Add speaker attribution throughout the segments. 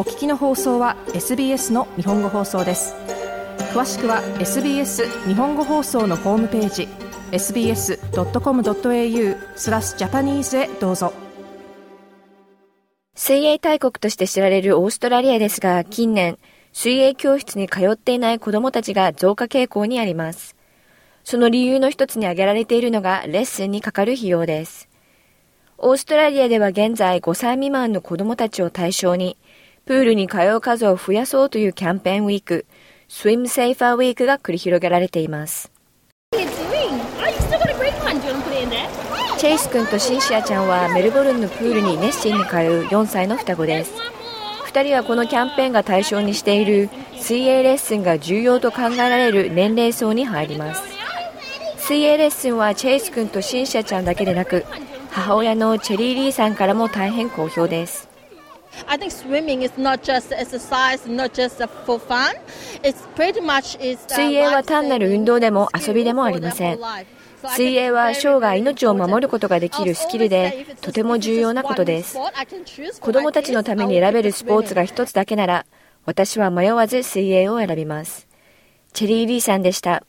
Speaker 1: お聞きの放送は SBS の日本語放送です詳しくは SBS 日本語放送のホームページ sbs.com.au スラスジャパニーズへどうぞ
Speaker 2: 水泳大国として知られるオーストラリアですが近年水泳教室に通っていない子どもたちが増加傾向にありますその理由の一つに挙げられているのがレッスンにかかる費用ですオーストラリアでは現在5歳未満の子どもたちを対象にプールに通う数を増やそうというキャンペーンウィーク、スイムセ s ファーウィークが繰り広げられています。チェイス君とシンシアちゃんはメルボルンのプールに熱心に通う4歳の双子です。2人はこのキャンペーンが対象にしている水泳レッスンが重要と考えられる年齢層に入ります。水泳レッスンはチェイス君とシンシアちゃんだけでなく、母親のチェリー・リーさんからも大変好評です。I think swimming is not just exercise, not just for fun. It's pretty much is 水泳は単なる運動でも遊びでもありません。水泳は生涯命を守ることができるスキルでとても重要なことです子どもたちのために選べるスポーツが一つだけなら私は迷わず水泳を選びますチェリー・リーさんでした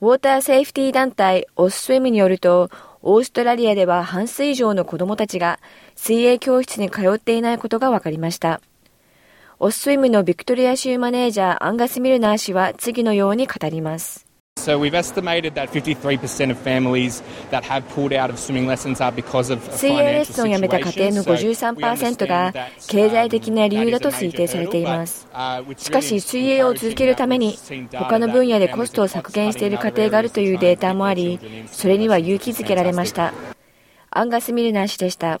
Speaker 2: ウォーターセーフティー団体オススウェムによるとオーストラリアでは半数以上の子供たちが水泳教室に通っていないことが分かりました。オススイムのビクトリア州マネージャーアンガス・ミルナー氏は次のように語ります。So we've estimated that 53% of families that have pulled out of swimming lessons are because of 水泳レッスンをやめた家庭の53%が経済的な理由だと推定されています。しかし、水泳を続けるために他の分野でコストを削減している家庭があるというデータもあり、それには勇気づけられました。アンガス・ミルナー氏でした。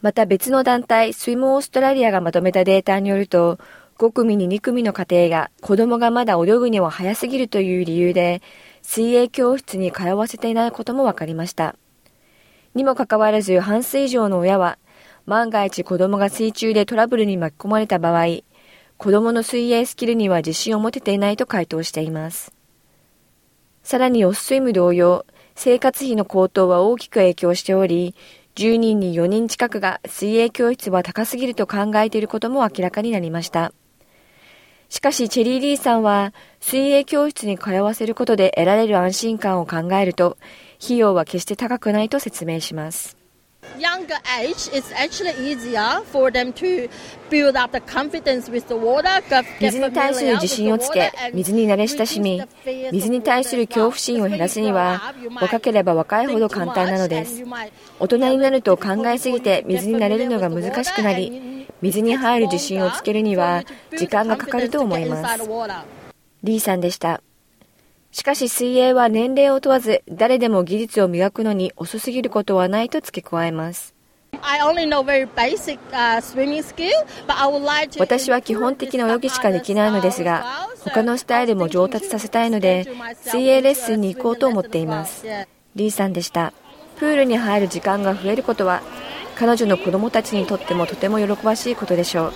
Speaker 2: また別の団体、スイムオーストラリアがまとめたデータによると、5組に2組の家庭が子供がまだ泳ぐには早すぎるという理由で、水泳教室に通わせていないことも分かりました。にもかかわらず半数以上の親は、万が一子供が水中でトラブルに巻き込まれた場合、子供の水泳スキルには自信を持てていないと回答しています。さらにオススイム同様、生活費の高騰は大きく影響しており、10人に4人近くが水泳教室は高すぎると考えていることも明らかになりました。しかしチェリー・リーさんは水泳教室に通わせることで得られる安心感を考えると費用は決して高くないと説明します。水に対する自信をつけ、水に慣れ親しみ、水に対する恐怖心を減らすには、若ければ若いほど簡単なのです。大人になると考えすぎて水に慣れるのが難しくなり、水に入る自信をつけるには時間がかかると思います。リーさんでした。しかし水泳は年齢を問わず誰でも技術を磨くのに遅すぎることはないと付け加えます。私は基本的な泳ぎしかできないのですが他のスタイルも上達させたいので水泳レッスンに行こうと思っていますリーさんでしたプールに入る時間が増えることは彼女の子供たちにとってもとても喜ばしいことでしょう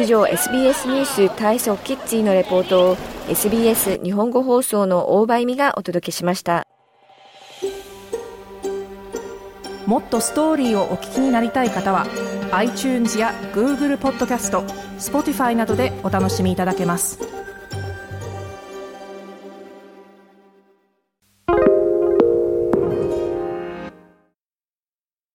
Speaker 2: 以上 SBS ニュース体操キッチンのレポートを SBS 日本語放送の大場由美がお届けしましたもっとストーリーをお聞きになりたい方は iTunes や Google ポッドキャスト Spotify などでお楽しみいただけます。